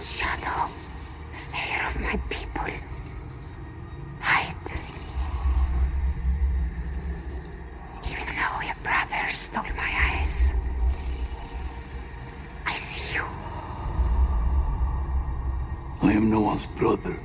shadow, slayer of my people. Hide. Even though your brother stole my eyes, I see you. I am no one's brother.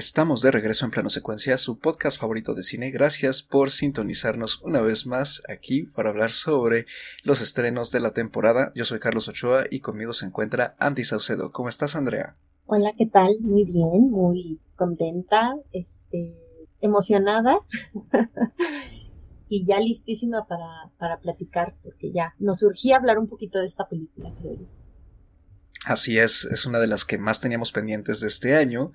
Estamos de regreso en Plano Secuencia, su podcast favorito de cine. Gracias por sintonizarnos una vez más aquí para hablar sobre los estrenos de la temporada. Yo soy Carlos Ochoa y conmigo se encuentra Andy Saucedo. ¿Cómo estás, Andrea? Hola, ¿qué tal? Muy bien, muy contenta, este, emocionada y ya listísima para, para platicar, porque ya nos surgía hablar un poquito de esta película, creo yo. Así es, es una de las que más teníamos pendientes de este año.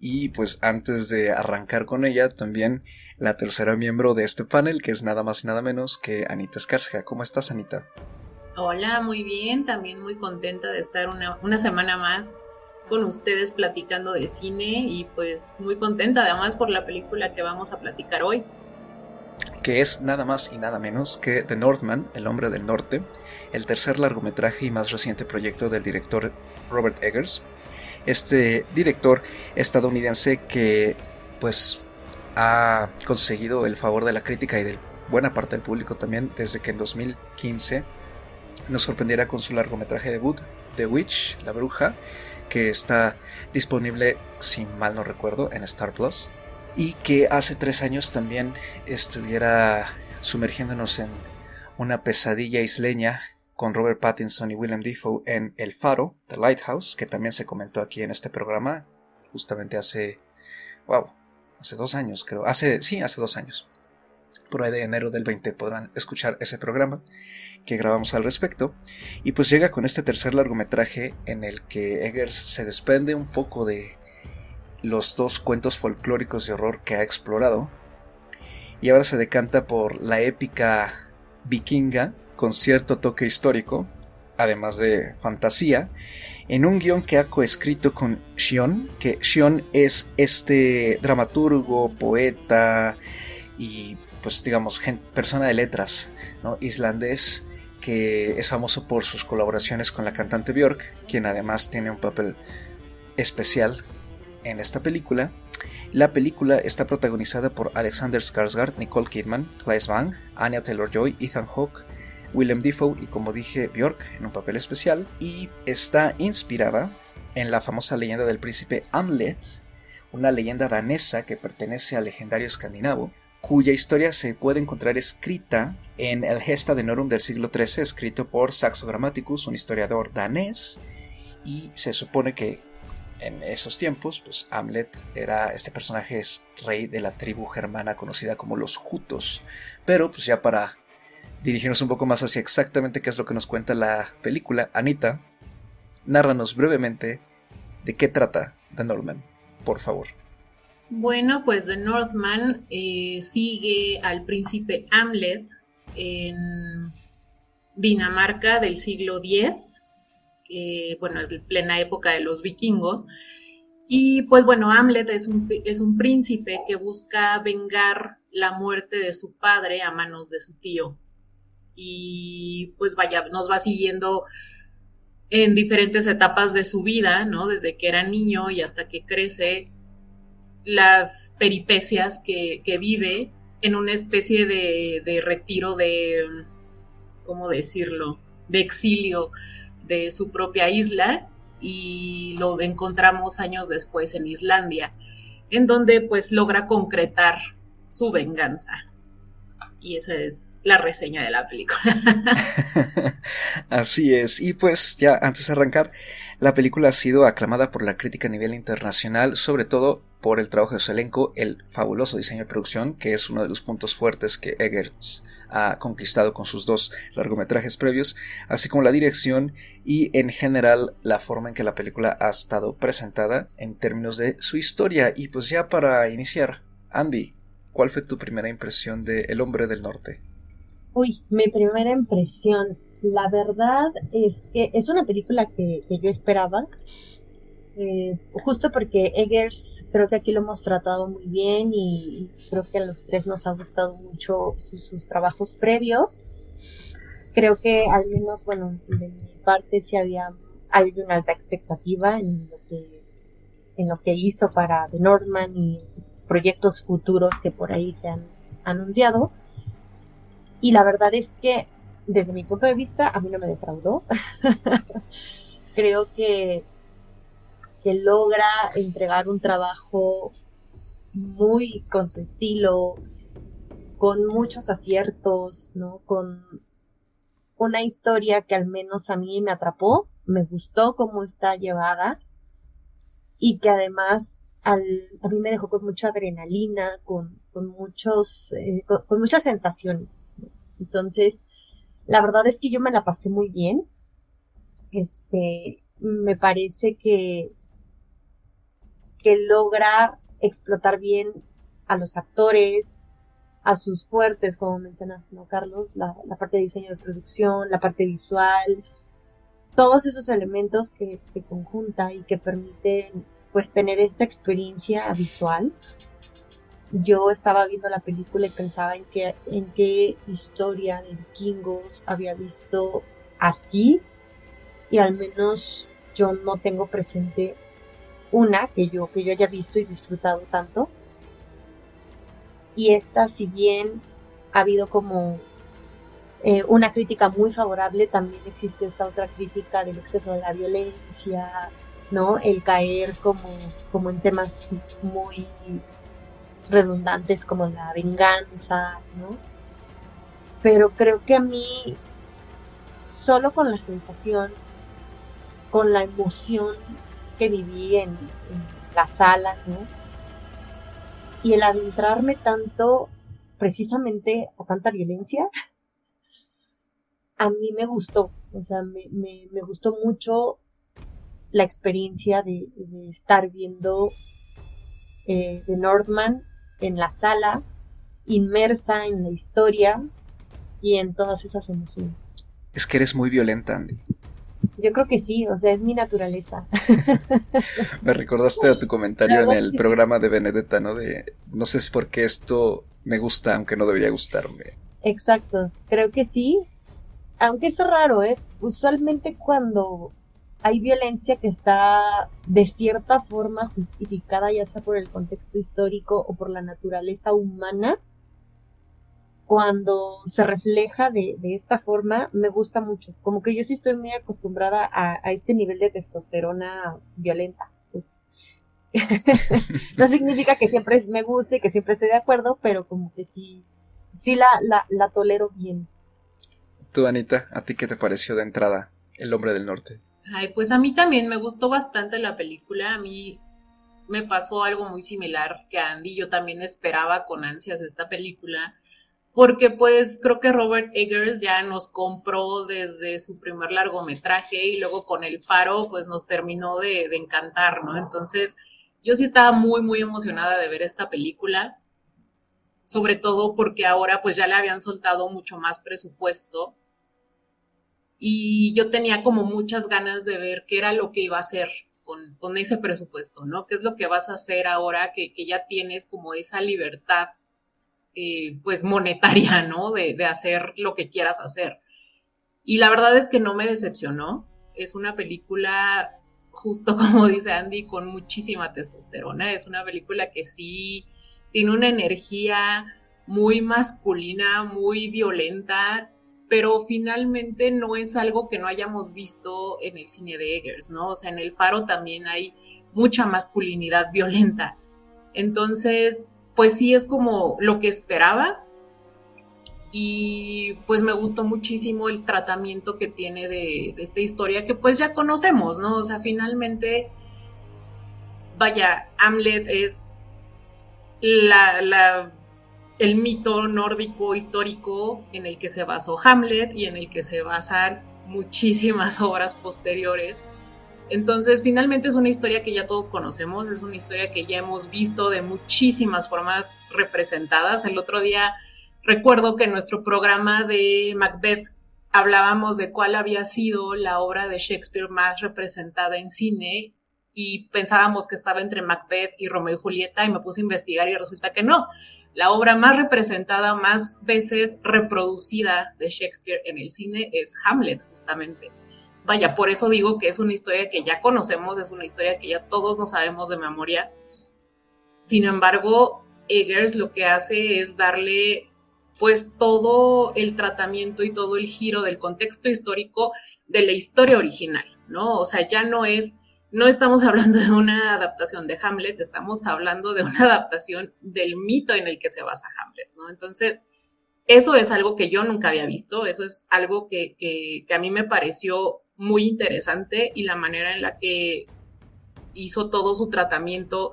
Y pues antes de arrancar con ella, también la tercera miembro de este panel, que es nada más y nada menos que Anita Escárcega. ¿Cómo estás, Anita? Hola, muy bien, también muy contenta de estar una, una semana más con ustedes platicando de cine y pues muy contenta además por la película que vamos a platicar hoy. Que es nada más y nada menos que The Northman, El hombre del norte, el tercer largometraje y más reciente proyecto del director Robert Eggers, este director estadounidense que pues ha conseguido el favor de la crítica y de buena parte del público también desde que en 2015 nos sorprendiera con su largometraje debut The Witch, la bruja, que está disponible, si mal no recuerdo, en Star Plus y que hace tres años también estuviera sumergiéndonos en una pesadilla isleña con Robert Pattinson y Willem Dafoe en El Faro, The Lighthouse, que también se comentó aquí en este programa, justamente hace, wow, hace dos años creo, hace, sí, hace dos años. Por de enero del 20 podrán escuchar ese programa que grabamos al respecto. Y pues llega con este tercer largometraje en el que Eggers se desprende un poco de los dos cuentos folclóricos de horror que ha explorado. Y ahora se decanta por la épica vikinga con cierto toque histórico, además de fantasía, en un guion que ha coescrito con Shion, que Shion es este dramaturgo, poeta y pues digamos persona de letras, ¿no? islandés que es famoso por sus colaboraciones con la cantante Björk, quien además tiene un papel especial en esta película. La película está protagonizada por Alexander Skarsgård, Nicole Kidman, Claes Bang, Anya Taylor-Joy, Ethan Hawke, Willem Dafoe y como dije Björk en un papel especial. Y está inspirada en la famosa leyenda del príncipe Hamlet, una leyenda danesa que pertenece al legendario escandinavo, cuya historia se puede encontrar escrita en el Gesta de Norum del siglo XIII, escrito por Saxo Grammaticus, un historiador danés, y se supone que en esos tiempos, pues Hamlet era este personaje es rey de la tribu germana conocida como los Jutos, pero pues ya para dirigirnos un poco más hacia exactamente qué es lo que nos cuenta la película, Anita, nárranos brevemente de qué trata The Northman, por favor. Bueno, pues The Northman eh, sigue al príncipe Hamlet en Dinamarca del siglo X, bueno, es plena época de los vikingos. Y pues bueno, Hamlet es un, es un príncipe que busca vengar la muerte de su padre a manos de su tío y pues vaya, nos va siguiendo en diferentes etapas de su vida, ¿no? Desde que era niño y hasta que crece, las peripecias que, vive en una especie de, de, retiro de, ¿cómo decirlo?, de exilio de su propia isla y lo encontramos años después en Islandia, en donde pues logra concretar su venganza. Y esa es la reseña de la película. Así es. Y pues ya antes de arrancar, la película ha sido aclamada por la crítica a nivel internacional, sobre todo por el trabajo de su elenco, el fabuloso diseño de producción, que es uno de los puntos fuertes que Eggers ha conquistado con sus dos largometrajes previos, así como la dirección y en general la forma en que la película ha estado presentada en términos de su historia. Y pues ya para iniciar, Andy, ¿cuál fue tu primera impresión de El hombre del norte? Uy, mi primera impresión. La verdad es que es una película que, yo esperaba. Eh, justo porque Eggers creo que aquí lo hemos tratado muy bien y creo que a los tres nos ha gustado mucho sus, trabajos previos. Creo que al menos, bueno, de mi parte sí había hay una alta expectativa en lo que en lo que hizo para The Northman y proyectos futuros que por ahí se han anunciado. Y la verdad es que desde mi punto de vista a mí no me defraudó. creo que que logra entregar un trabajo muy con su estilo, con muchos aciertos, ¿no? Con una historia que al menos a mí me atrapó, me gustó cómo está llevada y que además al, a mí me dejó con mucha adrenalina, con, con muchos, eh, con, muchas sensaciones. Entonces, la verdad es que yo me la pasé muy bien. Este, me parece que que logra explotar bien a los actores, a sus fuertes, como mencionas, ¿no, Carlos? La, parte de diseño de producción, la parte visual, todos esos elementos que, que conjunta y que permiten pues tener esta experiencia visual. Yo estaba viendo la película y pensaba en qué, en qué historia de vikingos había visto así y al menos yo no tengo presente una que yo, que yo haya visto y disfrutado tanto. Y esta, si bien ha habido como eh, una crítica muy favorable, también existe esta otra crítica del exceso de la violencia, ¿no? El caer como, como en temas muy redundantes como la venganza, ¿no? Pero creo que a mí, solo con la sensación, con la emoción que viví en, la sala, ¿no? Y el adentrarme tanto precisamente a tanta violencia, a mí me gustó, o sea, me, gustó mucho la experiencia de, estar viendo eh, The Northman en la sala, inmersa en la historia y en todas esas emociones. Es que eres muy violenta, Andy. Yo creo que sí, o sea, es mi naturaleza. Me recordaste a tu comentario en el programa de Benedetta, ¿no? De no sé si por qué esto me gusta, aunque no debería gustarme. Exacto, creo que sí. Aunque es raro, ¿eh? Usualmente cuando hay violencia que está de cierta forma justificada, ya sea por el contexto histórico o por la naturaleza humana, cuando se refleja de, esta forma, me gusta mucho. Como que yo sí estoy muy acostumbrada a, este nivel de testosterona violenta. no significa que siempre me guste, que siempre esté de acuerdo, pero como que sí, sí la, la, la tolero bien. Tú, Anita, ¿a ti qué te pareció de entrada El hombre del norte? Ay, pues a mí también me gustó bastante la película. A mí me pasó algo muy similar que a Andy. Yo también esperaba con ansias esta película porque pues creo que Robert Eggers ya nos compró desde su primer largometraje y luego con el paro pues nos terminó de, encantar, ¿no? Entonces yo sí estaba muy, muy emocionada de ver esta película, sobre todo porque ahora pues ya le habían soltado mucho más presupuesto y yo tenía como muchas ganas de ver qué era lo que iba a hacer con, con ese presupuesto, ¿no? ¿Qué es lo que vas a hacer ahora que, que ya tienes como esa libertad eh, pues monetaria, ¿no? De, de, hacer lo que quieras hacer. Y la verdad es que no me decepcionó. Es una película, justo como dice Andy, con muchísima testosterona. Es una película que sí tiene una energía muy masculina, muy violenta, pero finalmente no es algo que no hayamos visto en el cine de Eggers, ¿no? O sea, en El Faro también hay mucha masculinidad violenta. Entonces, pues sí es como lo que esperaba. Y pues me gustó muchísimo el tratamiento que tiene de, esta historia que pues ya conocemos, ¿no? O sea, finalmente, vaya, Hamlet es la, el mito nórdico histórico en el que se basó Hamlet y en el que se basan muchísimas obras posteriores. Entonces, finalmente es una historia que ya todos conocemos, es una historia que ya hemos visto de muchísimas formas representadas. El otro día recuerdo que en nuestro programa de Macbeth hablábamos de cuál había sido la obra de Shakespeare más representada en cine y pensábamos que estaba entre Macbeth y Romeo y Julieta y me puse a investigar y resulta que no. La obra más representada, más veces reproducida de Shakespeare en el cine es Hamlet, justamente. Vaya, por eso digo que es una historia que ya conocemos, es una historia que ya todos nos sabemos de memoria. Sin embargo, Eggers lo que hace es darle pues todo el tratamiento y todo el giro del contexto histórico de la historia original, ¿no? O sea, ya no es no estamos hablando de una adaptación de Hamlet, estamos hablando de una adaptación del mito en el que se basa Hamlet, ¿no? Entonces, eso es algo que yo nunca había visto, eso es algo que, que, a mí me pareció muy interesante y la manera en la que hizo todo su tratamiento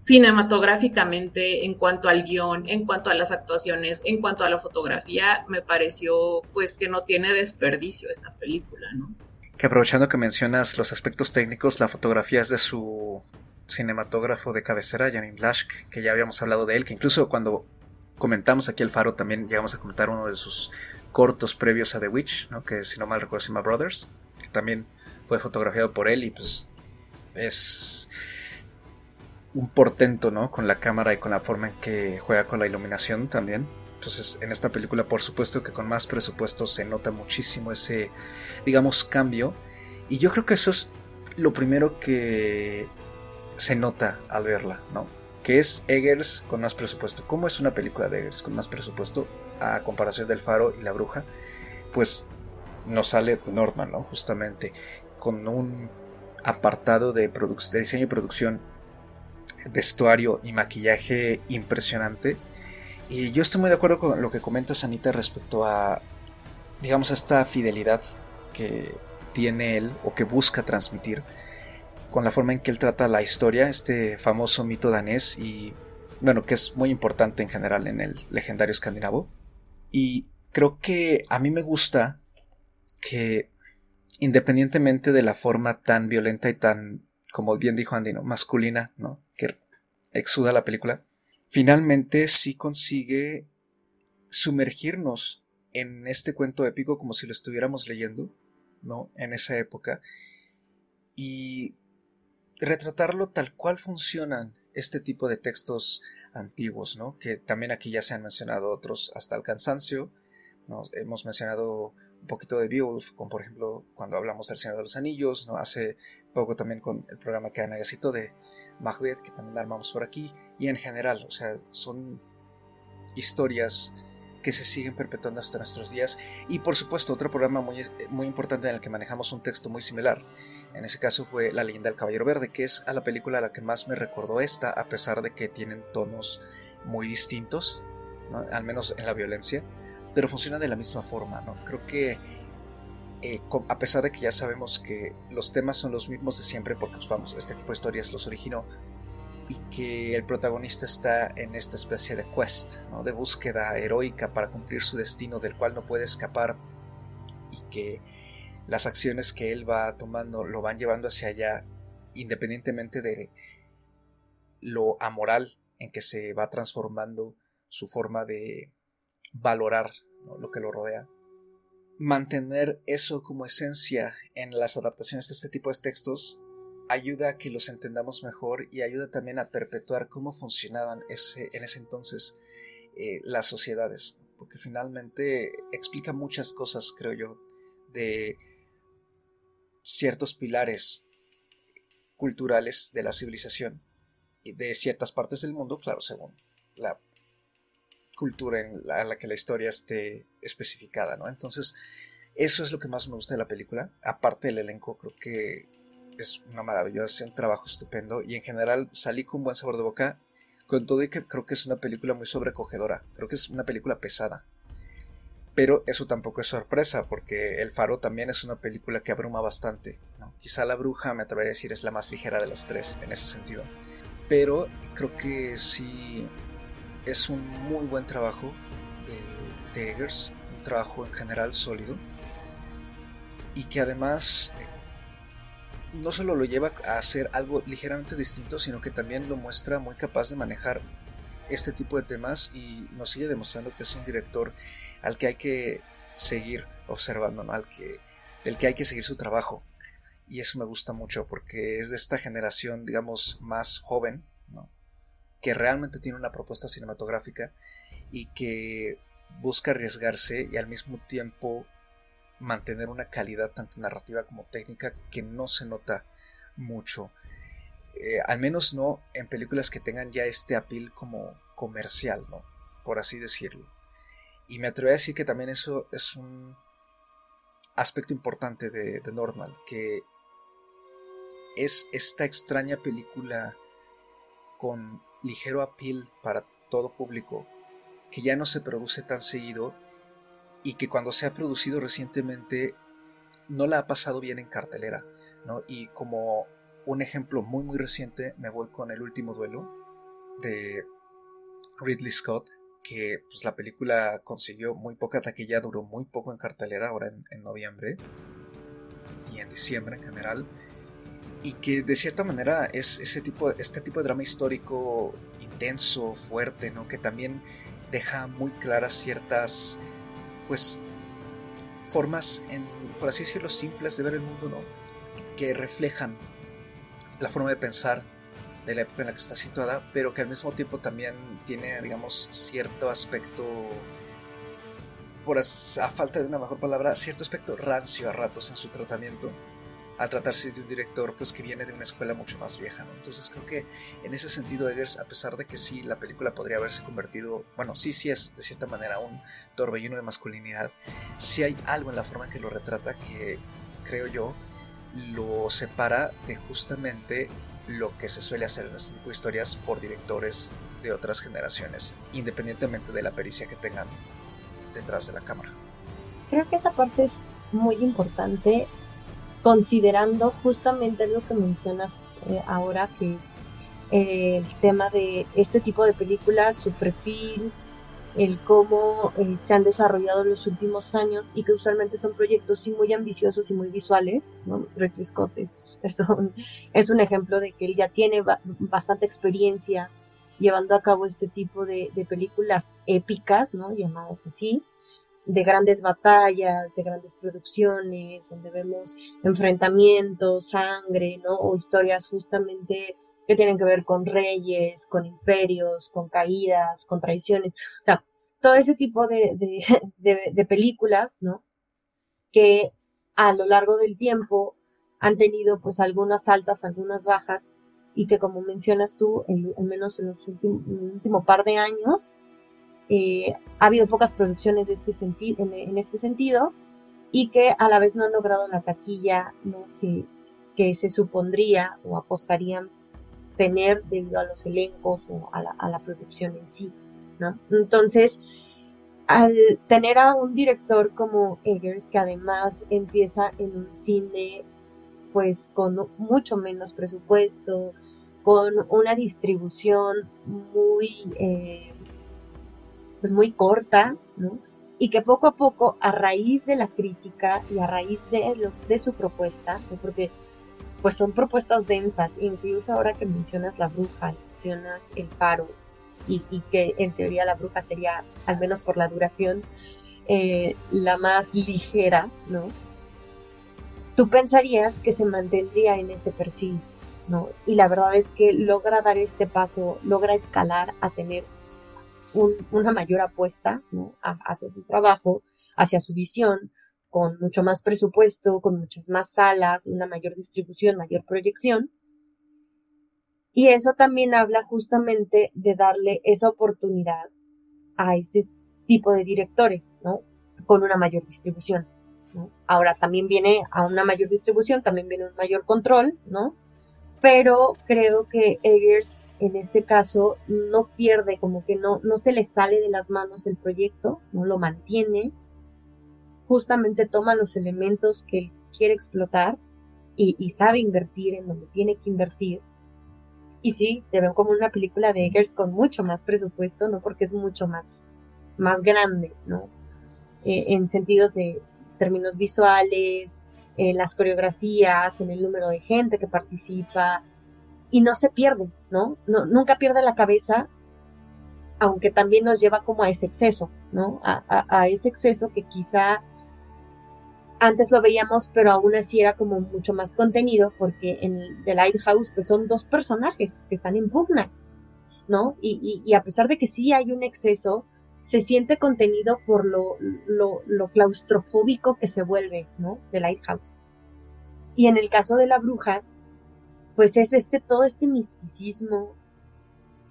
cinematográficamente en cuanto al guion, en cuanto a las actuaciones, en cuanto a la fotografía, me pareció pues que no tiene desperdicio esta película, ¿no? Que aprovechando que mencionas los aspectos técnicos, la fotografía es de su cinematógrafo de cabecera, Janine Blaschk, que ya habíamos hablado de él, que incluso cuando comentamos aquí el faro también llegamos a comentar uno de sus cortos previos a The Witch, ¿no? que si no mal recuerdo se llama Brothers, que también fue fotografiado por él y pues es un portento, ¿no? Con la cámara y con la forma en que juega con la iluminación también. Entonces, en esta película, por supuesto que con más presupuesto se nota muchísimo ese, digamos, cambio. Y yo creo que eso es lo primero que se nota al verla, ¿no? Que es Eggers con más presupuesto. ¿Cómo es una película de Eggers con más presupuesto a comparación del Faro y la Bruja? Pues nos sale Norman, ¿no? Justamente con un apartado de, de diseño y producción, vestuario y maquillaje impresionante y yo estoy muy de acuerdo con lo que comenta Sanita respecto a, digamos, esta fidelidad que tiene él o que busca transmitir con la forma en que él trata la historia, este famoso mito danés y, bueno, que es muy importante en general en el legendario escandinavo. Y creo que a mí me gusta que, independientemente de la forma tan violenta y tan, como bien dijo Andy, masculina, ¿no? que exuda la película, finalmente sí consigue sumergirnos en este cuento épico como si lo estuviéramos leyendo, ¿no? En esa época. Y retratarlo tal cual funcionan este tipo de textos antiguos, ¿no? Que también aquí ya se han mencionado otros hasta el cansancio. Hemos mencionado un poquito de Beowulf, como por ejemplo cuando hablamos del Señor de los Anillos, ¿no? Hace poco también con el programa que han de Macbeth, que también armamos por aquí, y en general, o sea, son historias que se siguen perpetuando hasta nuestros días. Y por supuesto, otro programa muy, muy importante en el que manejamos un texto muy similar. En ese caso fue La leyenda del Caballero Verde, que es a la película a la que más me recordó esta, a pesar de que tienen tonos muy distintos, al menos en la violencia, pero funciona de la misma forma. ¿no? Creo que eh, a pesar de que ya sabemos que los temas son los mismos de siempre, porque pues, vamos, este tipo de historias los originó, y que el protagonista está en esta especie de quest, de búsqueda heroica para cumplir su destino del cual no puede escapar, y que las acciones que él va tomando lo van llevando hacia allá, independientemente de lo amoral en que se va transformando su forma de valorar lo que lo rodea mantener eso como esencia en las adaptaciones de este tipo de textos ayuda a que los entendamos mejor y ayuda también a perpetuar cómo funcionaban ese, en ese entonces eh, las sociedades, porque finalmente explica muchas cosas, creo yo, de ciertos pilares culturales de la civilización y de ciertas partes del mundo, claro, según la cultura en la, que la historia esté especificada, ¿no? Entonces, eso es lo que más me gusta de la película. Aparte del elenco, creo que es una maravillosa, un trabajo estupendo y en general salí con buen sabor de boca. Con todo y que creo que es una película muy sobrecogedora, creo que es una película pesada. Pero eso tampoco es sorpresa, porque El Faro también es una película que abruma bastante. Quizá La Bruja, me atrevería a decir, es la más ligera de las tres en ese sentido. pero creo que sí es un muy buen trabajo de, Eggers, un trabajo en general sólido y que además no solo lo lleva a hacer algo ligeramente distinto, sino que también lo muestra muy capaz de manejar este tipo de temas y nos sigue demostrando que es un director al que hay que seguir observando, ¿no? al que, del que hay que seguir su trabajo. Y eso me gusta mucho porque es de esta generación, digamos, más joven, ¿no? que realmente tiene una propuesta cinematográfica y que busca arriesgarse y al mismo tiempo mantener una calidad tanto narrativa como técnica que no se nota mucho. Eh, al menos no en películas que tengan ya este apil como comercial, ¿no? Por así decirlo. Y me atrevo a decir que también eso es un aspecto importante de, de Normal, que es esta extraña película con ligero apil para todo público, que ya no se produce tan seguido y que cuando se ha producido recientemente no la ha pasado bien en cartelera, ¿no? Y como un ejemplo muy muy reciente me voy con el último duelo de Ridley Scott, que pues, la película consiguió muy poca taquilla, duró muy poco en cartelera ahora en, noviembre y en diciembre en general, y que de cierta manera es ese tipo, este tipo de drama histórico intenso, fuerte, ¿no? que también deja muy claras ciertas pues formas, por así decirlo, simples de ver el mundo, ¿no? Que reflejan la forma de pensar de la época en la que está situada, pero que al mismo tiempo también tiene, digamos, cierto aspecto, por a falta de una mejor palabra, cierto aspecto rancio a ratos en su tratamiento al tratarse de un director pues que viene de una escuela mucho más vieja, Entonces creo que en ese sentido Eggers, a pesar de que sí la película podría haberse convertido, bueno, sí, sí es de cierta manera un torbellino de masculinidad, sí hay algo en la forma en que lo retrata que creo yo lo separa de justamente lo que se suele hacer en este tipo de historias por directores de otras generaciones, independientemente de la pericia que tengan detrás de la cámara. Creo que esa parte es muy importante considerando justamente lo que mencionas eh, ahora, que es eh, el tema de este tipo de películas, su perfil, el cómo eh, se han desarrollado en los últimos años y que usualmente son proyectos muy ambiciosos y muy visuales. ¿no? Ridley Scott es, un, es un ejemplo de que él ya tiene bastante experiencia llevando a cabo este tipo de, de películas épicas, ¿no? llamadas así, de grandes batallas, de grandes producciones, donde vemos enfrentamientos, sangre, ¿no? O historias justamente que tienen que ver con reyes, con imperios, con caídas, con traiciones. O sea, todo ese tipo de, de, películas, ¿no? Que a lo largo del tiempo han tenido pues algunas altas, algunas bajas y que como mencionas tú, al menos en los últimos, en el último par de años, eh, ha habido pocas producciones de este en, este sentido y que a la vez no han logrado la taquilla que, que, se supondría o apostarían tener debido a los elencos o a la, a la producción en sí. ¿no? Entonces, al tener a un director como Eggers, que además empieza en un cine pues con mucho menos presupuesto, con una distribución muy eh, pues muy corta, ¿no? Y que poco a poco, a raíz de la crítica y a raíz de, de su propuesta, porque pues son propuestas densas, incluso ahora que mencionas la bruja, mencionas el faro, y, que en teoría la bruja sería, al menos por la duración, eh, la más ligera, ¿no? Tú pensarías que se mantendría en ese perfil, ¿no? Y la verdad es que logra dar este paso, logra escalar a tener una mayor apuesta hacia su trabajo, hacia su visión, con mucho más presupuesto, con muchas más salas, una mayor distribución, mayor proyección. Y eso también habla justamente de darle esa oportunidad a este tipo de directores, ¿no? Con una mayor distribución. Ahora también viene a una mayor distribución, también viene un mayor control, ¿no? Pero creo que Eggers en este caso no pierde, como que no, no se le sale de las manos el proyecto, no lo mantiene, justamente toma los elementos que él quiere explotar y, sabe invertir en donde tiene que invertir Y sí, se ve como una película de Eggers con mucho más presupuesto, ¿no? Porque es mucho más, más grande, ¿no? Eh, en sentidos de términos visuales, en las coreografías, en el número de gente que participa, y no se pierde, ¿no? no nunca pierde la cabeza, aunque también nos lleva como a ese exceso, ¿no? A, ese exceso que quizá antes lo veíamos, pero aún así era como mucho más contenido, porque en The Lighthouse pues son dos personajes que están en pugna, ¿no? Y, a pesar de que sí hay un exceso, se siente contenido por lo, lo, claustrofóbico que se vuelve, ¿no? The Lighthouse. Y en el caso de la bruja, pues es este, todo este misticismo,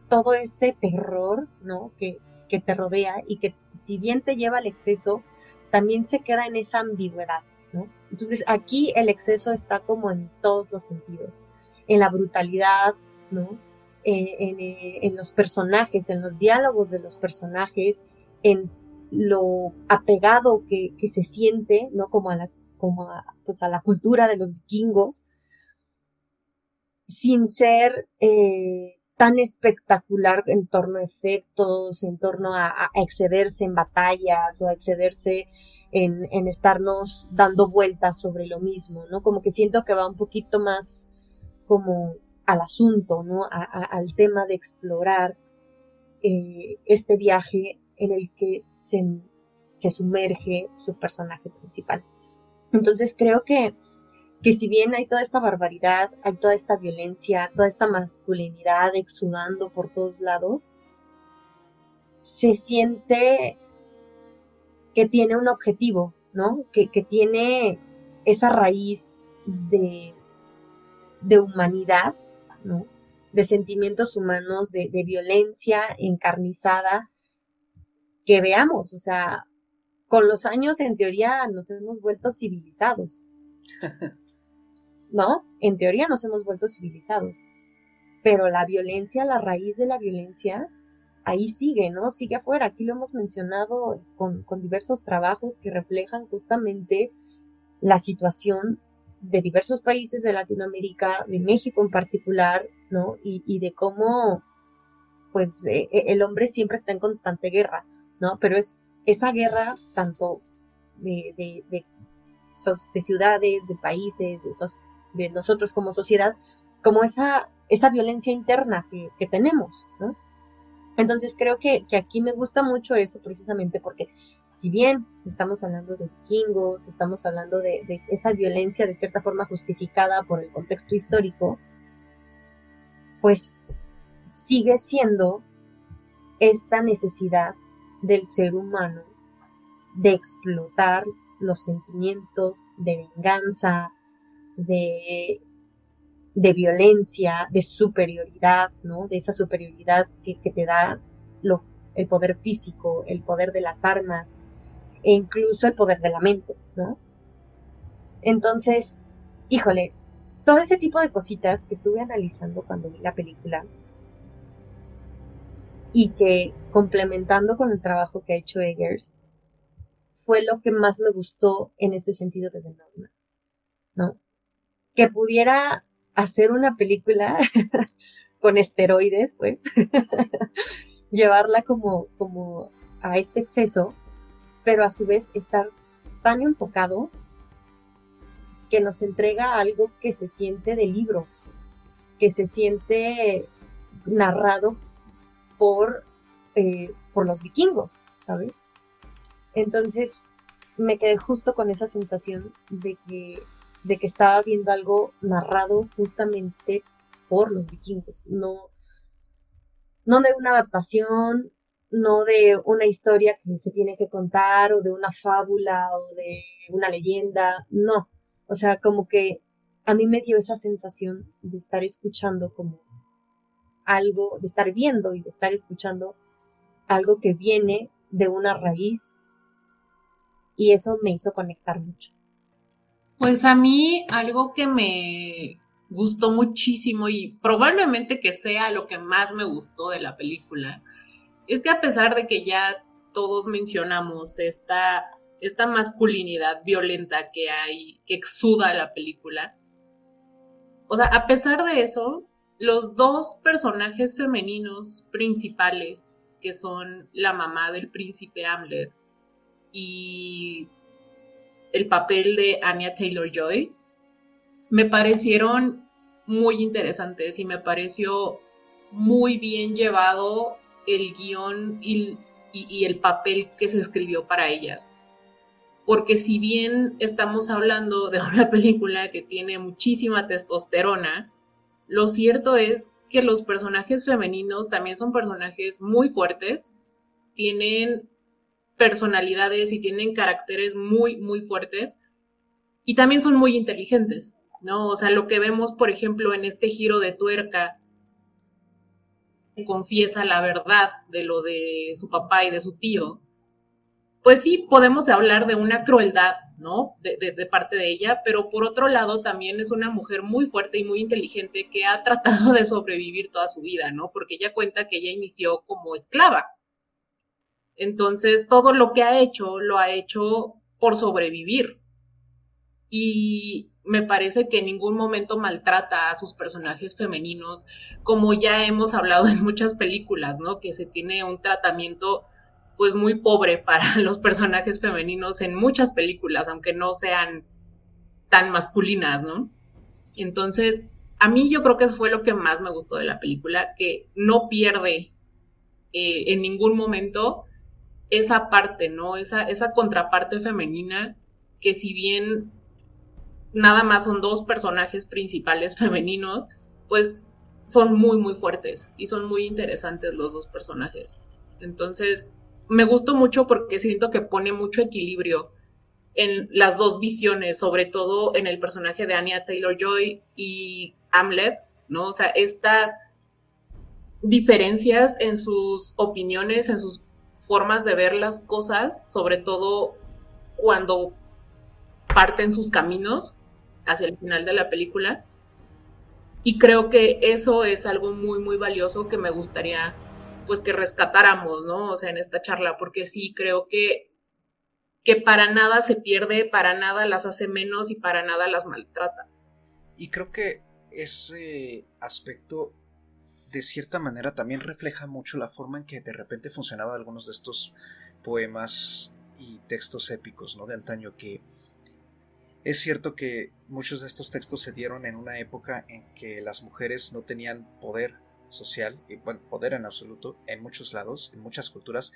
todo este terror, ¿no? Que, que te rodea y que si bien te lleva al exceso, también se queda en esa ambigüedad, ¿no? Entonces aquí el exceso está como en todos los sentidos, en la brutalidad, ¿no? Eh, eh, en, los personajes, en los diálogos de los personajes, en lo apegado que, se siente, ¿no? Como a la, como pues a la cultura de los vikingos, sin ser eh, tan espectacular en torno a efectos, en torno a, excederse en batallas o a excederse en, estarnos dando vueltas sobre lo mismo, ¿no? Como que siento que va un poquito más como al asunto, ¿no? al tema de explorar eh, este viaje en el que se, se sumerge su personaje principal. Entonces creo que que si bien hay toda esta barbaridad, hay toda esta violencia, toda esta masculinidad exudando por todos lados, se siente que tiene un objetivo, ¿no? Que, tiene esa raíz de, de humanidad, ¿no? De sentimientos humanos, de, de violencia encarnizada, que veamos, o sea, con los años en teoría nos hemos vuelto civilizados. ¿no? En teoría nos hemos vuelto civilizados, pero la violencia, la raíz de la violencia, ahí sigue, ¿no? Sigue afuera. Aquí lo hemos mencionado con, diversos trabajos que reflejan justamente la situación de diversos países de Latinoamérica, de México en particular, ¿no? Y, de cómo, pues, e, e, el hombre siempre está en constante guerra, ¿no? Pero es esa guerra tanto de, de, de, de ciudades, de países, de, de nosotros como sociedad, como esa, esa violencia interna que, tenemos, ¿no? Entonces creo que, aquí me gusta mucho eso precisamente porque si bien estamos hablando de vikingos, estamos hablando de, de, esa violencia de cierta forma justificada por el contexto histórico, pues sigue siendo esta necesidad del ser humano de explotar los sentimientos de venganza, de, de violencia, de superioridad, ¿no? De esa superioridad que, te da lo, el poder físico, el poder de las armas e incluso el poder de la mente, ¿no? Entonces, híjole, todo ese tipo de cositas que estuve analizando cuando vi la película y que complementando con el trabajo que ha hecho Eggers, fue lo que más me gustó en este sentido de The. Que pudiera hacer una película con esteroides, pues, llevarla como, como a este exceso, pero a su vez estar tan enfocado que nos entrega algo que se siente de libro, que se siente narrado por, eh, por los vikingos, ¿sabes? Entonces me quedé justo con esa sensación de que de que estaba viendo algo narrado justamente por los vikingos, no, no de una adaptación, no de una historia que se tiene que contar o de una fábula o de una leyenda, no, o sea, como que a mí me dio esa sensación de estar escuchando como algo, de estar viendo y de estar escuchando algo que viene de una raíz y eso me hizo conectar mucho. Pues a mí algo que me gustó muchísimo y probablemente que sea lo que más me gustó de la película, es que a pesar de que ya todos mencionamos esta, esta masculinidad violenta que hay, que exuda la película, o sea, a pesar de eso, los dos personajes femeninos principales, que son la mamá del príncipe Hamlet y el papel de Anya Taylor Joy, me parecieron muy interesantes y me pareció muy bien llevado el guion y, el papel que se escribió para ellas. Porque si bien estamos hablando de una película que tiene muchísima testosterona, lo cierto es que los personajes femeninos también son personajes muy fuertes, tienen personalidades y tienen caracteres muy, muy fuertes y también son muy inteligentes, ¿no? O sea, lo que vemos, por ejemplo, en este giro de tuerca confiesa la verdad de lo de su papá y de su tío, pues sí, podemos hablar de una crueldad, ¿no? De, de, parte de ella, pero por otro lado también es una mujer muy fuerte y muy inteligente que ha tratado de sobrevivir toda su vida, ¿no? Porque ella cuenta que ella inició como esclava. Entonces, todo lo que ha hecho, lo ha hecho por sobrevivir. Y me parece que en ningún momento maltrata a sus personajes femeninos, como ya hemos hablado en muchas películas, ¿no? Que se tiene un tratamiento pues muy pobre para los personajes femeninos en muchas películas, aunque no sean tan masculinas, ¿no? Entonces, a mí yo creo que eso fue lo que más me gustó de la película, que no pierde eh, en ningún momento esa parte, ¿no? Esa, esa contraparte femenina que si bien nada más son dos personajes principales femeninos, pues son muy, muy fuertes y son muy interesantes los dos personajes. Entonces, me gustó mucho porque siento que pone mucho equilibrio en las dos visiones, sobre todo en el personaje de Anya Taylor Joy y Hamlet, ¿no? O sea, estas diferencias en sus opiniones, en sus formas de ver las cosas, sobre todo cuando parten sus caminos, hacia el final de la película. Y creo que eso es algo muy, muy valioso que me gustaría pues que rescatáramos, ¿no? O sea, en esta charla, porque sí creo que, que para nada se pierde, para nada las hace menos y para nada las maltrata. Y creo que ese aspecto de cierta manera también refleja mucho la forma en que de repente funcionaban algunos de estos poemas y textos épicos, ¿no? De antaño que es cierto que muchos de estos textos se dieron en una época en que las mujeres no tenían poder social, y bueno, poder en absoluto, en muchos lados, en muchas culturas,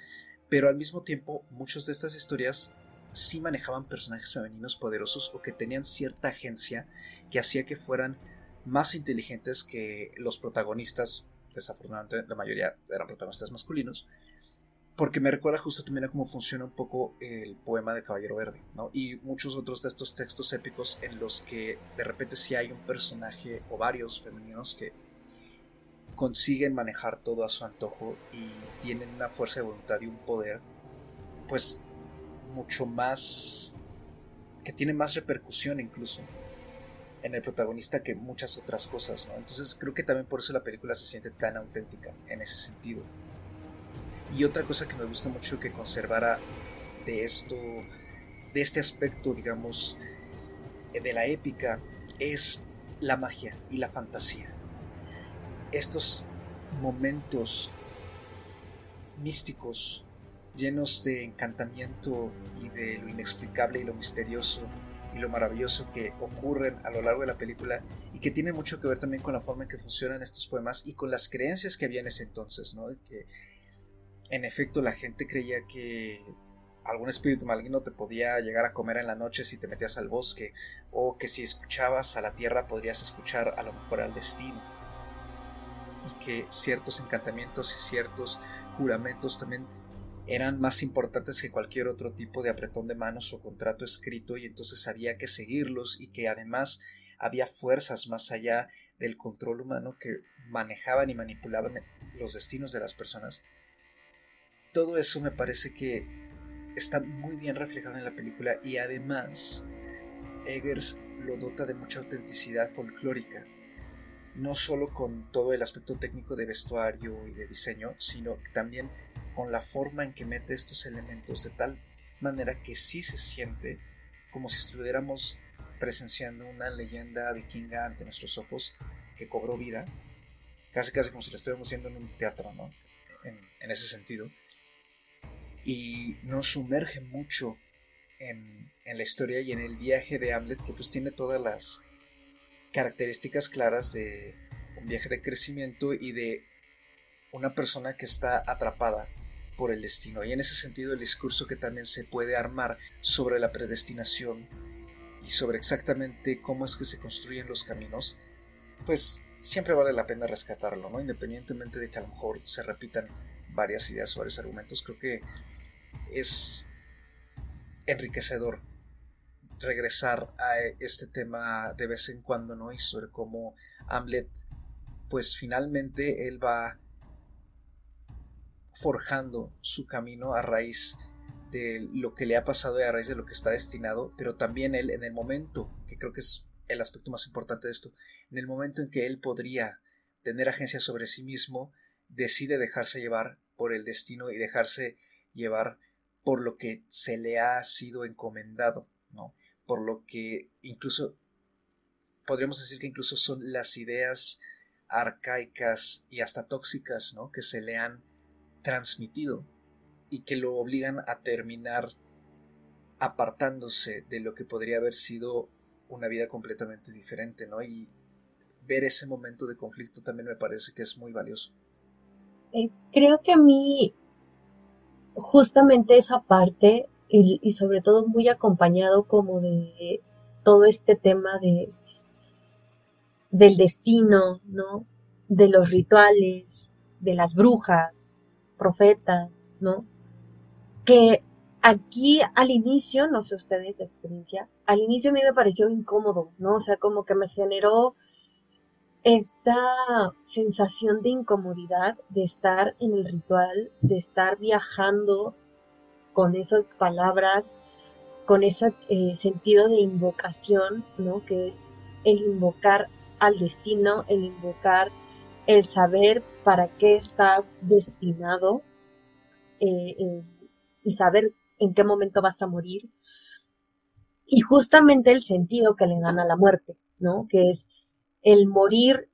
pero al mismo tiempo muchas de estas historias sí manejaban personajes femeninos poderosos o que tenían cierta agencia que hacía que fueran más inteligentes que los protagonistas, desafortunadamente la mayoría eran protagonistas masculinos, porque me recuerda justo también a cómo funciona un poco el poema de Caballero Verde, ¿no? Y muchos otros de estos textos épicos en los que de repente sí hay un personaje o varios femeninos que consiguen manejar todo a su antojo y tienen una fuerza de voluntad y un poder, pues mucho más, que tiene más repercusión incluso en el protagonista que muchas otras cosas. Entonces creo que también por eso la película se siente tan auténtica en ese sentido. Y otra cosa que me gusta mucho que conservara de esto, de este aspecto, digamos, de la épica, es la magia y la fantasía. Estos momentos místicos, llenos de encantamiento y de lo inexplicable y lo misterioso y lo maravilloso que ocurren a lo largo de la película y que tiene mucho que ver también con la forma en que funcionan estos poemas y con las creencias que había en ese entonces, ¿no? De que en efecto la gente creía que algún espíritu maligno te podía llegar a comer en la noche si te metías al bosque, o que si escuchabas a la tierra podrías escuchar a lo mejor al destino, y que ciertos encantamientos y ciertos juramentos también eran más importantes que cualquier otro tipo de apretón de manos o contrato escrito y entonces había que seguirlos y que además había fuerzas más allá del control humano que manejaban y manipulaban los destinos de las personas. Todo eso me parece que está muy bien reflejado en la película y además Eggers lo dota de mucha autenticidad folclórica, no solo con todo el aspecto técnico de vestuario y de diseño, sino también con la forma en que mete estos elementos de tal manera que sí se siente como si estuviéramos presenciando una leyenda vikinga ante nuestros ojos que cobró vida casi casi como si lo estuviéramos viendo en un teatro, ¿no? En, en ese sentido. Y nos sumerge mucho en, en, la historia y en el viaje de Hamlet, que pues tiene todas las características claras de un viaje de crecimiento y de una persona que está atrapada por el destino. Y en ese sentido el discurso que también se puede armar sobre la predestinación y sobre exactamente cómo es que se construyen los caminos, pues siempre vale la pena rescatarlo, ¿no? Independientemente de que a lo mejor se repitan varias ideas o varios argumentos, creo que es enriquecedor regresar a este tema de vez en cuando, ¿no? Y sobre cómo Hamlet, pues finalmente él va forjando su camino a raíz de lo que le ha pasado y a raíz de lo que está destinado, pero también él en el momento, que creo que es el aspecto más importante de esto, en el momento en que él podría tener agencia sobre sí mismo, decide dejarse llevar por el destino y dejarse llevar por lo que se le ha sido encomendado, ¿no? Por lo que incluso podríamos decir que incluso son las ideas arcaicas y hasta tóxicas, ¿no? Que se le han transmitido y que lo obligan a terminar apartándose de lo que podría haber sido una vida completamente diferente, ¿no? Y ver ese momento de conflicto también me parece que es muy valioso. Eh, creo que a mí justamente esa parte y, y, sobre todo muy acompañado como de todo este tema de del destino, ¿no? De los rituales, de las brujas, profetas, ¿no? Que aquí al inicio, no sé ustedes la experiencia, al inicio a mí me pareció incómodo, ¿no? O sea, como que me generó esta sensación de incomodidad de estar en el ritual, de estar viajando con esas palabras, con ese eh, sentido de invocación, ¿no? Que es el invocar al destino, el invocar el saber para qué estás destinado eh, eh, y saber en qué momento vas a morir. Y justamente el sentido que le dan a la muerte, ¿no? Que es el morir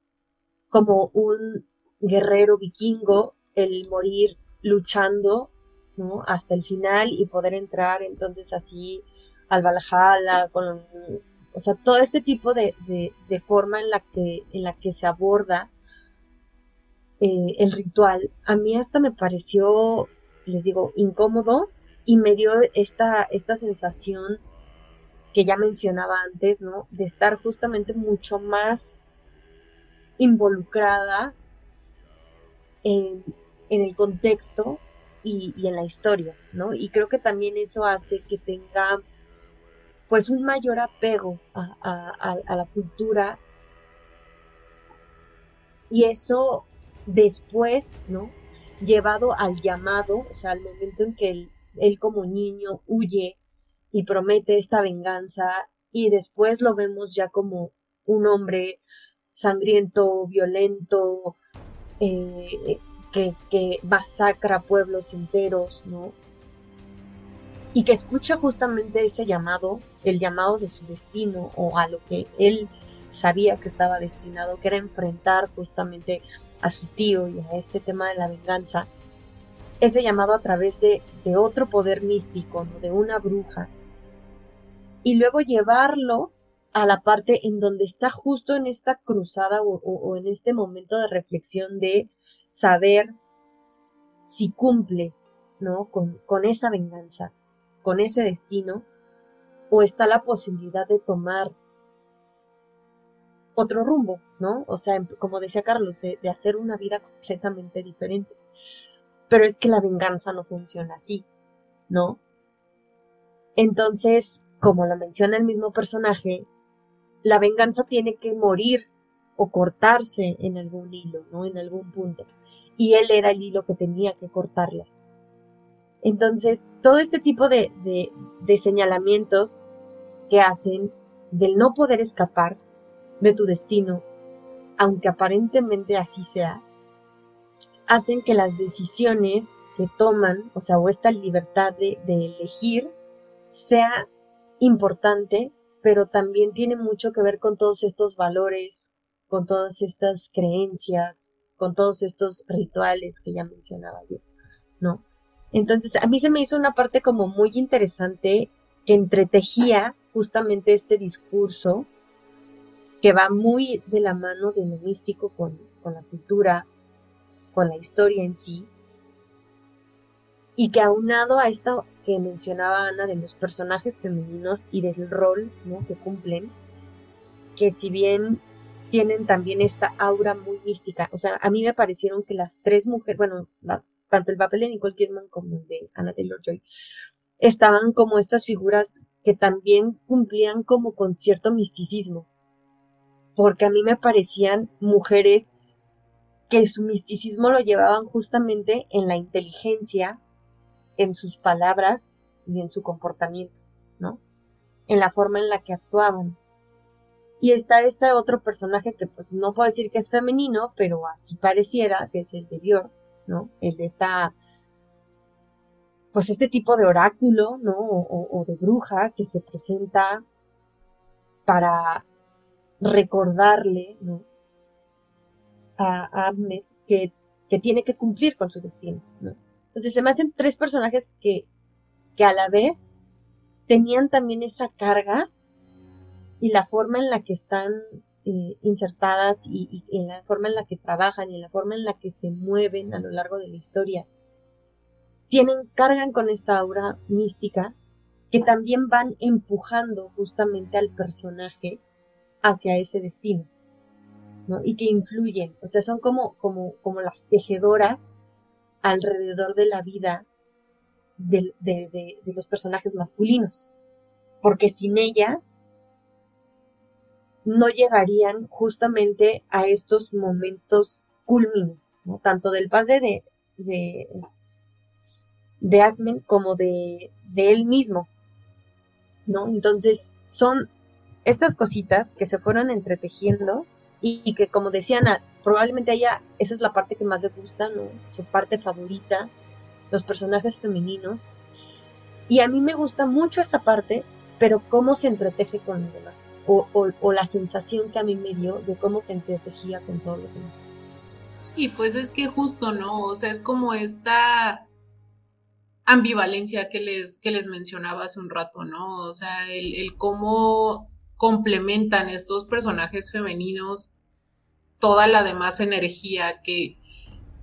como un guerrero vikingo, el morir luchando, ¿no? Hasta el final y poder entrar entonces así al Valhalla, con, o sea, todo este tipo de, de forma en la que, en la que se aborda eh, el ritual, a mí hasta me pareció, les digo, incómodo y me dio esta, esta sensación que ya mencionaba antes, ¿no? De estar justamente mucho más involucrada en, el contexto y, en la historia, ¿no? Y creo que también eso hace que tenga pues un mayor apego a, a la cultura y eso después, ¿no? Llevado al llamado, o sea, al momento en que él, como niño huye y promete esta venganza y después lo vemos ya como un hombre sangriento, violento, eh, que, que, masacra pueblos enteros, ¿no? Y que escucha justamente ese llamado, el llamado de su destino o a lo que él sabía que estaba destinado, que era enfrentar justamente a su tío y a este tema de la venganza, ese llamado a través de, otro poder místico, de una bruja, y luego llevarlo a la parte en donde está justo en esta cruzada o, en este momento de reflexión de saber si cumple, ¿no? Con, con esa venganza, con ese destino, o está la posibilidad de tomar otro rumbo, ¿no? O sea, como decía Carlos, de, hacer una vida completamente diferente. Pero es que la venganza no funciona así, ¿no? Entonces, como lo menciona el mismo personaje, la venganza tiene que morir o cortarse en algún hilo, ¿no? En algún punto. Y él era el hilo que tenía que cortarla. Entonces, todo este tipo de, de señalamientos que hacen del no poder escapar de tu destino, aunque aparentemente así sea, hacen que las decisiones que toman, o sea, o esta libertad de, elegir, sea importante, pero también tiene mucho que ver con todos estos valores, con todas estas creencias, con todos estos rituales que ya mencionaba yo, ¿no? Entonces, a mí se me hizo una parte como muy interesante que entretejía justamente este discurso que va muy de la mano de lo místico con, con la cultura, con la historia en sí, y que aunado a esto que mencionaba Ana de los personajes femeninos y del rol ¿no? que cumplen, que si bien tienen también esta aura muy mística, o sea, a mí me parecieron que las tres mujeres, bueno, tanto el papel de Nicole Kidman como el de Anna Taylor-Joy, estaban como estas figuras que también cumplían como con cierto misticismo, porque a mí me parecían mujeres que su misticismo lo llevaban justamente en la inteligencia, en sus palabras y en su comportamiento, ¿no? En la forma en la que actuaban. Y está este otro personaje que pues no puedo decir que es femenino, pero así pareciera, que es el de Björk, ¿no? El de esta, pues este tipo de oráculo, ¿no? O, de bruja que se presenta para recordarle, ¿no? A, Ahmed que, que, tiene que cumplir con su destino, ¿no? Entonces se me hacen tres personajes que, que a la vez tenían también esa carga y la forma en la que están eh, insertadas y, en la forma en la que trabajan y en la forma en la que se mueven a lo largo de la historia, tienen, cargan con esta aura mística que también van empujando justamente al personaje hacia ese destino, ¿no? Y que influyen, o sea, son como, como, como las tejedoras alrededor de la vida de, los personajes masculinos, porque sin ellas no llegarían justamente a estos momentos culmines, tanto del padre de, de, de como de, de él mismo. ¿no? Entonces, son estas cositas que se fueron entretejiendo y, que como decían, probablemente a ella esa es la parte que más le gusta, ¿no? Su parte favorita, los personajes femeninos. Y a mí me gusta mucho esa parte, pero cómo se entreteje con los demás. O, o, la sensación que a mí me dio de cómo se entretejía con todo lo demás. Sí, pues es que justo, ¿no? O sea, es como esta ambivalencia que les, que les mencionaba hace un rato, ¿no? O sea, el, el cómo complementan estos personajes femeninos toda la demás energía que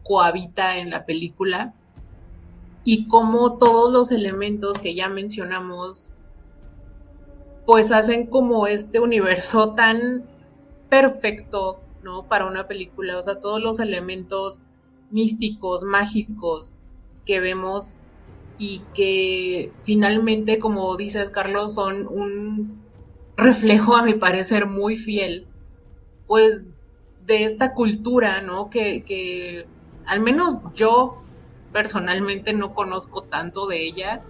cohabita en la película y cómo todos los elementos que ya mencionamos pues hacen como este universo tan perfecto, ¿no? Para una película, o sea, todos los elementos místicos, mágicos que vemos y que finalmente, como dices, Carlos, son un reflejo, a mi parecer, muy fiel, pues de esta cultura, ¿no? Que, que al menos yo personalmente no conozco tanto de ella,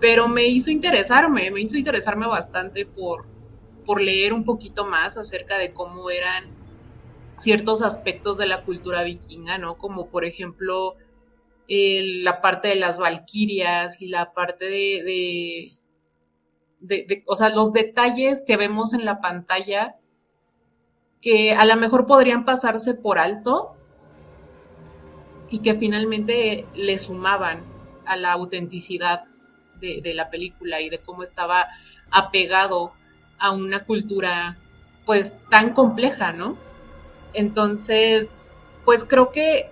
pero me hizo interesarme, me hizo interesarme bastante por, por leer un poquito más acerca de cómo eran ciertos aspectos de la cultura vikinga, ¿no? Como por ejemplo la parte de las valquirias y la parte de, o sea, los detalles que vemos en la pantalla que a lo mejor podrían pasarse por alto y que finalmente le sumaban a la autenticidad de, la película y de cómo estaba apegado a una cultura pues tan compleja, ¿no? Entonces, pues creo que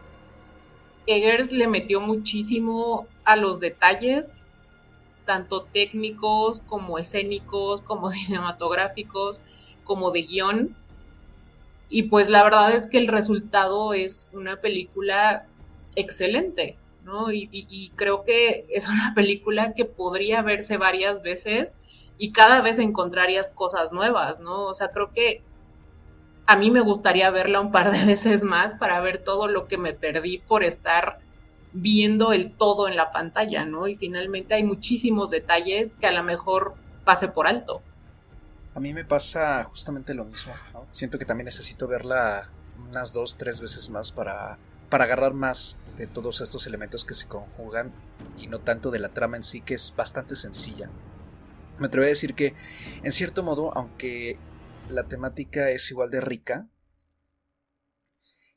Eggers le metió muchísimo a los detalles tanto técnicos como escénicos, como cinematográficos, como de guion. Y pues la verdad es que el resultado es una película excelente, ¿no? Y, creo que es una película que podría verse varias veces y cada vez encontrarías cosas nuevas, ¿no? O sea, creo que a mí me gustaría verla un par de veces más para ver todo lo que me perdí por estar viendo el todo en la pantalla, ¿no? Y finalmente hay muchísimos detalles que a lo mejor pase por alto. A mí me pasa justamente lo mismo. Siento que también necesito verla unas dos, tres veces más para, para agarrar más de todos estos elementos que se conjugan y no tanto de la trama en sí, que es bastante sencilla. Me atrevo a decir que, en cierto modo, aunque la temática es igual de rica,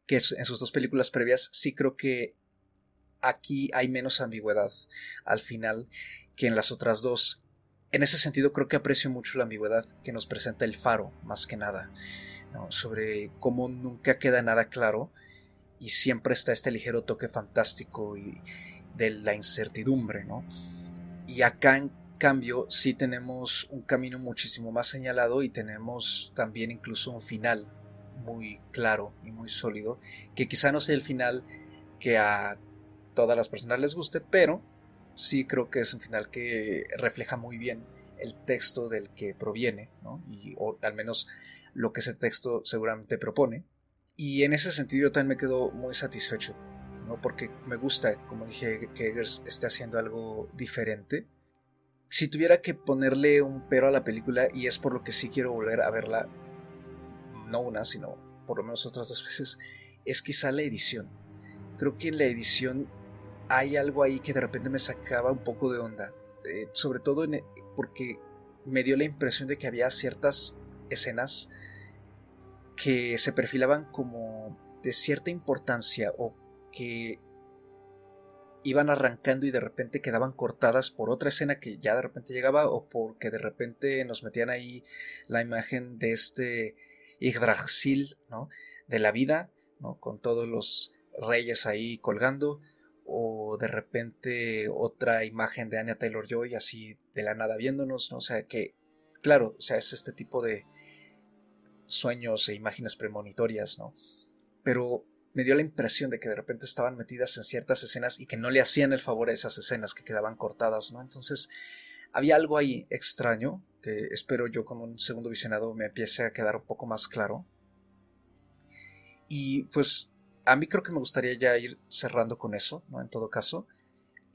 que en sus dos películas previas sí creo que aquí hay menos ambigüedad al final que en las otras dos. En ese sentido creo que aprecio mucho la ambigüedad que nos presenta el faro, más que nada, sobre cómo nunca queda nada claro y siempre está este ligero toque fantástico y de la incertidumbre, ¿no? Y acá en cambio sí tenemos un camino muchísimo más señalado y tenemos también incluso un final muy claro y muy sólido, que quizá no sea el final que a todas las personas les guste, pero sí creo que es un final que refleja muy bien el texto del que proviene, ¿no? y, o al menos lo que ese texto seguramente propone. Y en ese sentido yo también me quedo muy satisfecho, ¿no? porque me gusta, como dije, que Eggers esté haciendo algo diferente si tuviera que ponerle un pero a la película, y es por lo que sí quiero volver a verla, no una, sino por lo menos otras dos veces, es quizá la edición. Creo que la edición hay algo ahí que de repente me sacaba un poco de onda, eh, sobre todo e, porque me dio la impresión de que había ciertas escenas que se perfilaban como de cierta importancia o que iban arrancando y de repente quedaban cortadas por otra escena que ya de repente llegaba o porque de repente nos metían ahí la imagen de este Yggdrasil, ¿no? De la vida, ¿no? Con todos los reyes ahí colgando o de repente otra imagen de Anya Taylor Joy así de la nada viéndonos, ¿no? O sea que, claro, o sea, es este tipo de sueños e imágenes premonitorias, ¿no? Pero me dio la impresión de que de repente estaban metidas en ciertas escenas y que no le hacían el favor a esas escenas que quedaban cortadas, ¿no? Entonces había algo ahí extraño que espero yo con un segundo visionado me empiece a quedar un poco más claro. Y pues a mí creo que me gustaría ya ir cerrando con eso, ¿no? En todo caso,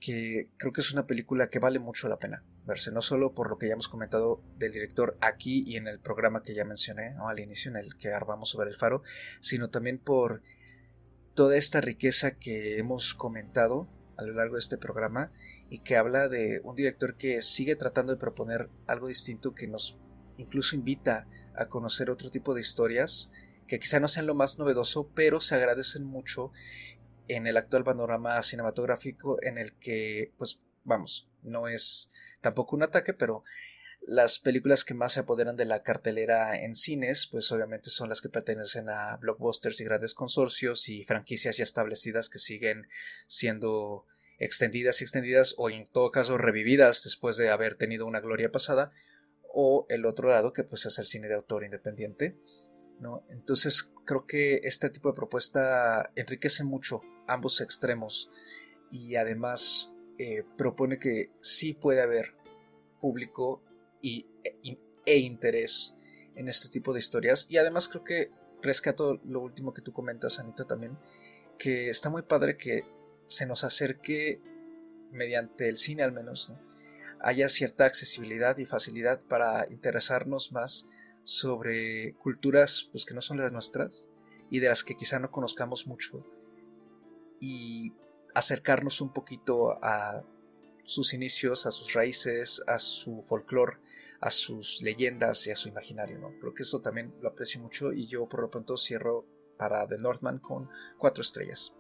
que creo que es una película que vale mucho la pena verse, no solo por lo que ya hemos comentado del director aquí y en el programa que ya mencioné ¿no? al inicio en el que vamos sobre el faro, sino también por toda esta riqueza que hemos comentado a lo largo de este programa y que habla de un director que sigue tratando de proponer algo distinto que nos incluso invita a conocer otro tipo de historias que quizá no sean lo más novedoso, pero se agradecen mucho en el actual panorama cinematográfico en el que, pues, vamos, no es tampoco un ataque, pero las películas que más se apoderan de la cartelera en cines, pues obviamente son las que pertenecen a blockbusters y grandes consorcios y franquicias ya establecidas que siguen siendo extendidas y extendidas o en todo caso revividas después de haber tenido una gloria pasada o el otro lado que pues es el cine de autor independiente entonces creo que este tipo de propuesta enriquece mucho ambos extremos y además eh, propone que sí puede haber público y, e, interés en este tipo de historias. Y además creo que rescato lo último que tú comentas, Anita, también, que está muy padre que se nos acerque mediante el cine al menos, haya cierta accesibilidad y facilidad para interesarnos más sobre culturas pues, que no son las nuestras y de las que quizá no conozcamos mucho y acercarnos un poquito a sus inicios, a sus raíces, a su folclore, a sus leyendas y a su imaginario. ¿no? Creo que eso también lo aprecio mucho y yo por lo pronto cierro para The Northman con cuatro estrellas.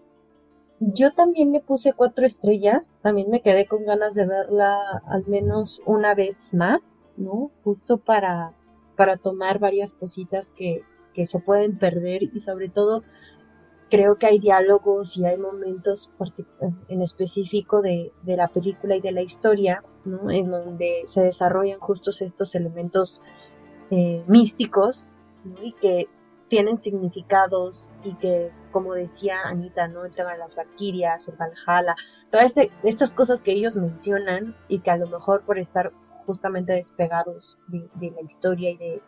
Yo también le puse cuatro estrellas, también me quedé con ganas de verla al menos una vez más, ¿no? Justo para, para tomar varias cositas que, que se pueden perder y sobre todo creo que hay diálogos y hay momentos en específico de, la película y de la historia, ¿no? en donde se desarrollan justos estos elementos eh, místicos y que tienen significados y que, como decía Anita, ¿no? El de las Valkyrias, el Valhalla, todas este, estas cosas que ellos mencionan y que a lo mejor por estar justamente despegados de la historia y de,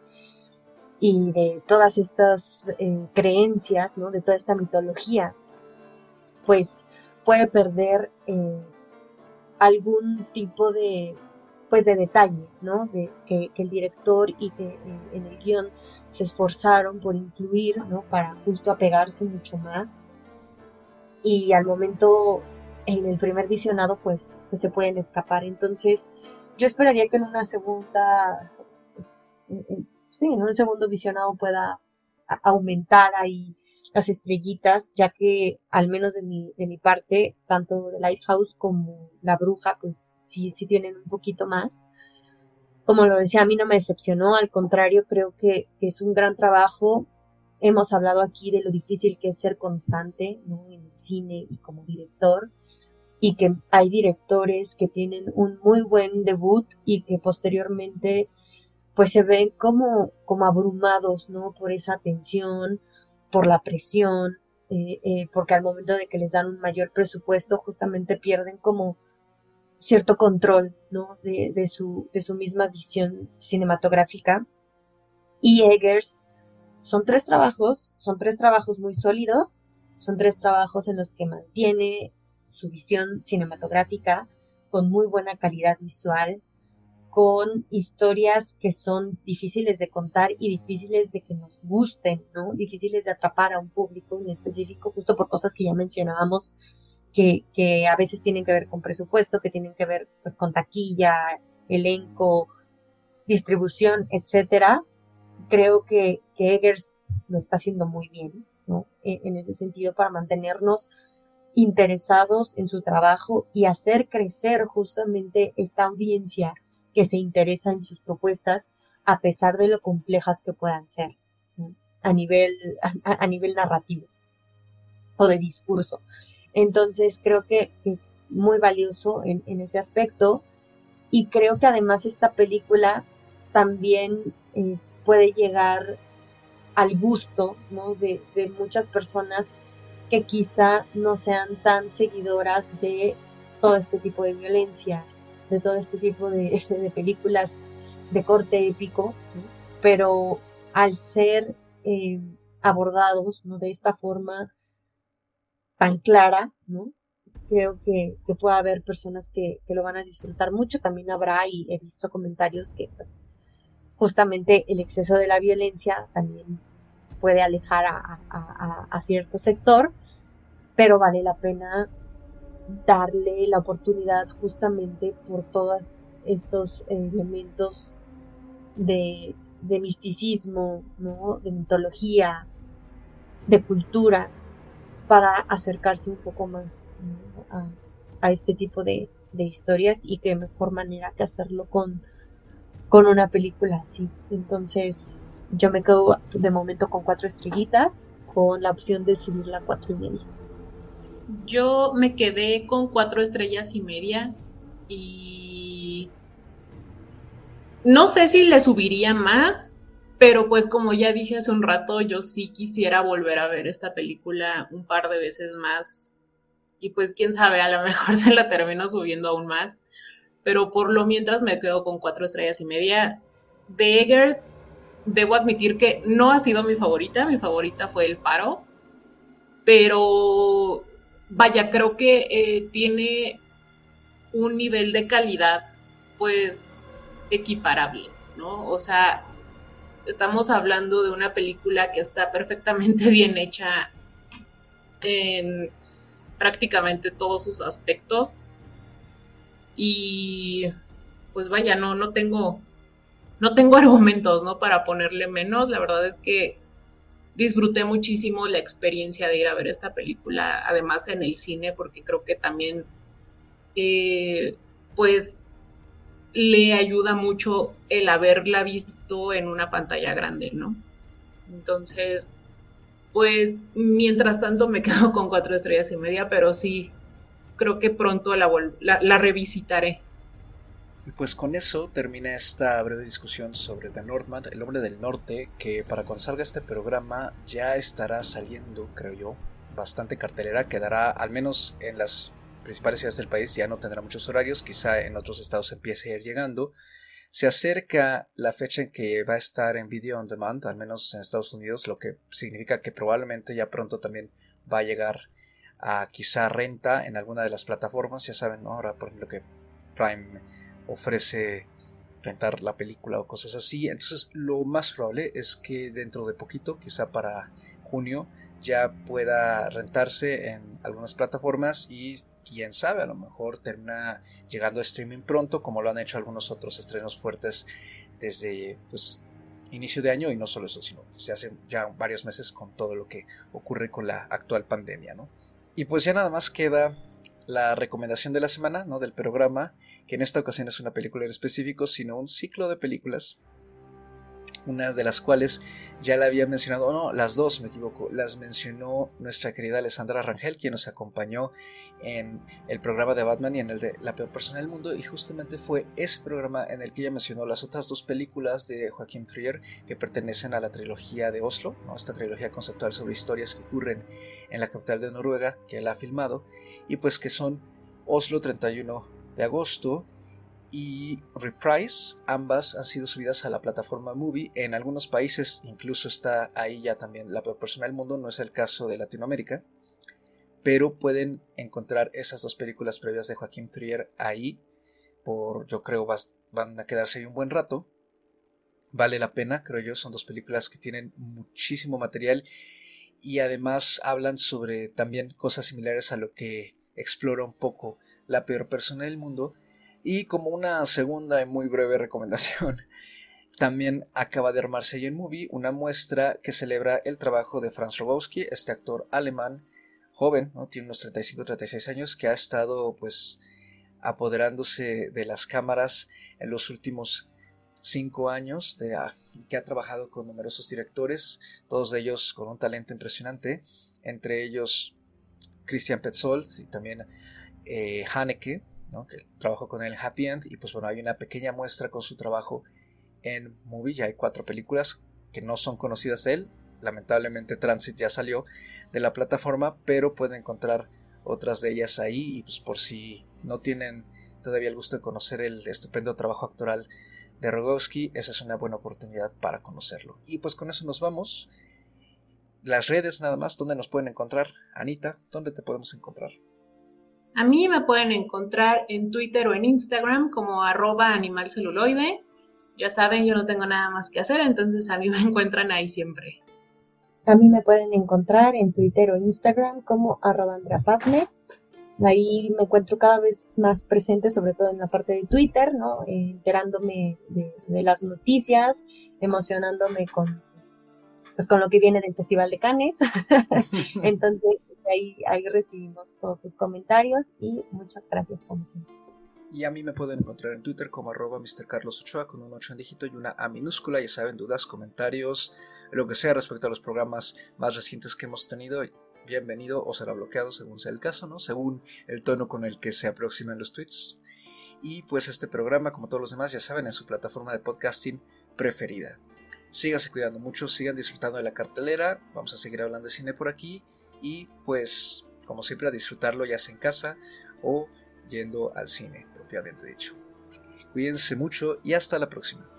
y de todas estas eh, creencias, ¿no? de toda esta mitología, pues puede perder eh, algún tipo de, pues de detalle, ¿no? De, que, el director y que eh, en el guion se esforzaron por incluir, ¿no? Para justo apegarse mucho más. Y al momento, en el primer visionado, pues, pues se pueden escapar. Entonces, yo esperaría que en una segunda, pues, sí, en un segundo visionado pueda aumentar ahí las estrellitas, ya que al menos de mi, de mi parte, tanto The Lighthouse como La Bruja, pues sí, sí tienen un poquito más. Como lo decía, a mí no me decepcionó, al contrario, creo que, es un gran trabajo. Hemos hablado aquí de lo difícil que es ser constante en el cine y como director, y que hay directores que tienen un muy buen debut y que posteriormente pues se ven como, como abrumados, ¿no? Por esa tensión, por la presión, eh, eh, porque al momento de que les dan un mayor presupuesto, justamente pierden como cierto control, ¿no? De, su, de su misma visión cinematográfica. Y Eggers son tres trabajos, son tres trabajos muy sólidos, son tres trabajos en los que mantiene su visión cinematográfica con muy buena calidad visual, con historias que son difíciles de contar y difíciles de que nos gusten, ¿no? Difíciles de atrapar a un público en específico, justo por cosas que ya mencionábamos, que, que a veces tienen que ver con presupuesto, que tienen que ver pues con taquilla, elenco, distribución, etcétera. Creo que, que Eggers lo está haciendo muy bien, ¿no? E, en ese sentido, para mantenernos interesados en su trabajo y hacer crecer justamente esta audiencia que se interesa en sus propuestas a pesar de lo complejas que puedan ser a, nivel, a, nivel narrativo o de discurso. Entonces creo que es muy valioso en, ese aspecto y creo que además esta película también eh, puede llegar al gusto de, de, muchas personas que quizá no sean tan seguidoras de todo este tipo de violencia, de todo este tipo de, películas de corte épico, pero al ser eh, abordados ¿no? de esta forma tan clara, ¿no? creo que, puede haber personas que, lo van a disfrutar mucho. También habrá, y he visto comentarios que pues, justamente el exceso de la violencia también puede alejar a cierto sector, pero vale la pena darle la oportunidad justamente por todos estos elementos de, misticismo, ¿no? de mitología, de cultura, para acercarse un poco más a, este tipo de, historias y qué mejor manera que hacerlo con, con una película así. Entonces yo me quedo de momento con cuatro estrellitas, con la opción de subirla a cuatro y media. Yo me quedé con cuatro estrellas y media y no sé si le subiría más, pero pues como ya dije hace un rato, yo sí quisiera volver a ver esta película un par de veces más y pues quién sabe, a lo mejor se la termino subiendo aún más, pero por lo mientras me quedo con cuatro estrellas y media. De Eggers, debo admitir que no ha sido mi favorita, mi favorita fue El Paro, pero vaya, creo que eh, tiene un nivel de calidad pues equiparable, ¿no? O sea, estamos hablando de una película que está perfectamente bien hecha en prácticamente todos sus aspectos y pues vaya, no, no tengo, no tengo argumentos, ¿no? Para ponerle menos, la verdad es que disfruté muchísimo la experiencia de ir a ver esta película, además en el cine, porque creo que también, eh, pues, le ayuda mucho el haberla visto en una pantalla grande, ¿no? Entonces, pues, mientras tanto me quedo con cuatro estrellas y media, pero sí, creo que pronto la, la revisitaré. Y pues con eso termina esta breve discusión sobre The Northman, el hombre del norte, que para cuando salga este programa ya estará saliendo, creo yo, bastante cartelera, quedará al menos en las principales ciudades del país, ya no tendrá muchos horarios, quizá en otros estados empiece a ir llegando. Se acerca la fecha en que va a estar en video on demand, al menos en Estados Unidos, lo que significa que probablemente ya pronto también va a llegar a quizá renta en alguna de las plataformas, ya saben, ahora por ejemplo que Prime ofrece rentar la película o cosas así. Entonces lo más probable es que dentro de poquito, quizá para junio, ya pueda rentarse en algunas plataformas y quién sabe, a lo mejor termina llegando a streaming pronto, como lo han hecho algunos otros estrenos fuertes desde pues, inicio de año y no solo eso, sino se hace ya varios meses con todo lo que ocurre con la actual pandemia, ¿no? Y pues ya nada más queda la recomendación de la semana, ¿no? Del programa, que en esta ocasión es una película en específico, sino un ciclo de películas unas de las cuales ya la había mencionado, no, las dos me equivoco, las mencionó nuestra querida Alessandra Rangel, quien nos acompañó en el programa de Batman y en el de La peor persona del mundo, y justamente fue ese programa en el que ella mencionó las otras dos películas de Joaquín Trier que pertenecen a la trilogía de Oslo, ¿no? esta trilogía conceptual sobre historias que ocurren en la capital de Noruega, que él ha filmado, y pues que son Oslo 31 de agosto, y Reprise, ambas han sido subidas a la plataforma Movie. En algunos países incluso está ahí ya también la persona del mundo, no es el caso de Latinoamérica, pero pueden encontrar esas dos películas previas de Joaquín Trier ahí, por yo creo van a quedarse ahí un buen rato. Vale la pena, creo yo, son dos películas que tienen muchísimo material y además hablan sobre también cosas similares a lo que explora un poco la peor persona del mundo. Y como una segunda y muy breve recomendación, también acaba de armarse en Movie una muestra que celebra el trabajo de Franz Rogowski, este actor alemán joven, tiene unos 35-36 años, que ha estado pues apoderándose de las cámaras en los últimos cinco años, de, ah, que ha trabajado con numerosos directores, todos ellos con un talento impresionante, entre ellos Christian Petzold y también eh, Haneke, que trabajó con él en Happy End y pues bueno, hay una pequeña muestra con su trabajo en Movie, ya hay cuatro películas que no son conocidas de él, lamentablemente Transit ya salió de la plataforma, pero pueden encontrar otras de ellas ahí y pues por si no tienen todavía el gusto de conocer el estupendo trabajo actoral de Rogowski, esa es una buena oportunidad para conocerlo. Y pues con eso nos vamos. Las redes nada más, ¿dónde nos pueden encontrar? Anita, ¿dónde te podemos encontrar? A mí me pueden encontrar en Twitter o en Instagram como arroba animalceluloide. Ya saben, yo no tengo nada más que hacer, entonces a mí me encuentran ahí siempre. A mí me pueden encontrar en Twitter o Instagram como arroba Ahí me encuentro cada vez más presente, sobre todo en la parte de Twitter, ¿no? enterándome de, de las noticias, emocionándome con, pues, con lo que viene del Festival de Cannes. Entonces, ahí, ahí recibimos todos sus comentarios y muchas gracias como siempre. Y a mí me pueden encontrar en Twitter como arroba Mr. Carlos Ochoa con un 8 en dígito y una A minúscula. Ya saben, dudas, comentarios, lo que sea respecto a los programas más recientes que hemos tenido. Bienvenido o será bloqueado según sea el caso, ¿no? Según el tono con el que se aproximan los tweets. Y pues este programa, como todos los demás, ya saben, en su plataforma de podcasting preferida. Síganse cuidando mucho, sigan disfrutando de la cartelera. Vamos a seguir hablando de cine por aquí y pues como siempre a disfrutarlo ya sea en casa o yendo al cine propiamente dicho. Cuídense mucho y hasta la próxima.